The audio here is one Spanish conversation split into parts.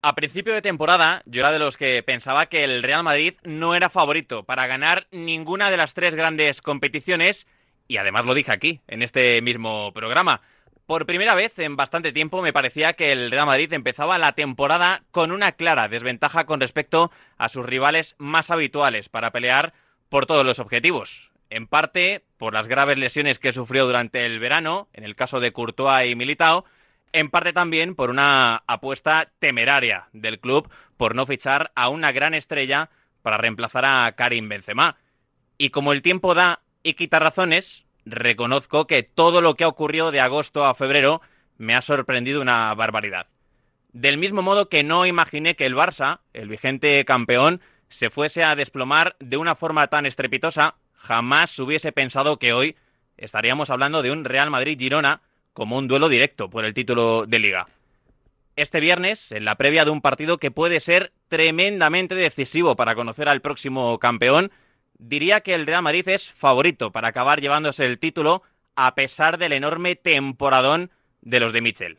A principio de temporada, yo era de los que pensaba que el Real Madrid no era favorito para ganar ninguna de las tres grandes competiciones, y además lo dije aquí, en este mismo programa. Por primera vez en bastante tiempo me parecía que el Real Madrid empezaba la temporada con una clara desventaja con respecto a sus rivales más habituales para pelear por todos los objetivos. En parte por las graves lesiones que sufrió durante el verano, en el caso de Courtois y Militao, en parte también por una apuesta temeraria del club por no fichar a una gran estrella para reemplazar a Karim Benzema. Y como el tiempo da y quita razones, reconozco que todo lo que ha ocurrido de agosto a febrero me ha sorprendido una barbaridad. Del mismo modo que no imaginé que el Barça, el vigente campeón, se fuese a desplomar de una forma tan estrepitosa, jamás hubiese pensado que hoy estaríamos hablando de un Real Madrid-Girona como un duelo directo por el título de liga. Este viernes, en la previa de un partido que puede ser tremendamente decisivo para conocer al próximo campeón, diría que el Real Madrid es favorito para acabar llevándose el título a pesar del enorme temporadón de los de Michel.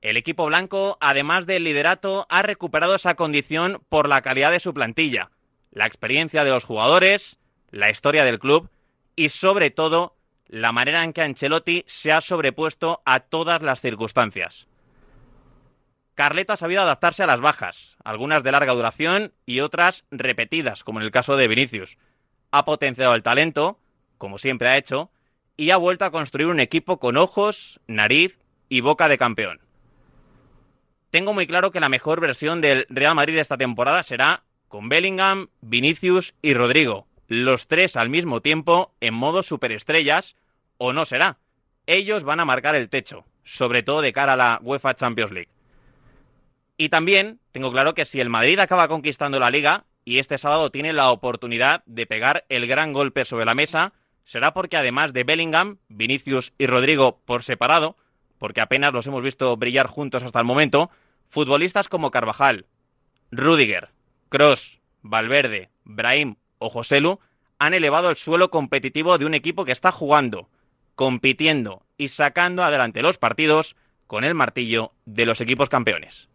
El equipo blanco, además del liderato, ha recuperado esa condición por la calidad de su plantilla, la experiencia de los jugadores, la historia del club y sobre todo la manera en que Ancelotti se ha sobrepuesto a todas las circunstancias. Carleto ha sabido adaptarse a las bajas, algunas de larga duración y otras repetidas, como en el caso de Vinicius. Ha potenciado el talento, como siempre ha hecho, y ha vuelto a construir un equipo con ojos, nariz y boca de campeón. Tengo muy claro que la mejor versión del Real Madrid de esta temporada será con Bellingham, Vinicius y Rodrigo, los tres al mismo tiempo en modo superestrellas, o no será. Ellos van a marcar el techo, sobre todo de cara a la UEFA Champions League. Y también tengo claro que si el Madrid acaba conquistando la liga y este sábado tiene la oportunidad de pegar el gran golpe sobre la mesa, será porque además de Bellingham, Vinicius y Rodrigo por separado, porque apenas los hemos visto brillar juntos hasta el momento, futbolistas como Carvajal, Rudiger, Cross, Valverde, Brahim o Joselu han elevado el suelo competitivo de un equipo que está jugando, compitiendo y sacando adelante los partidos con el martillo de los equipos campeones.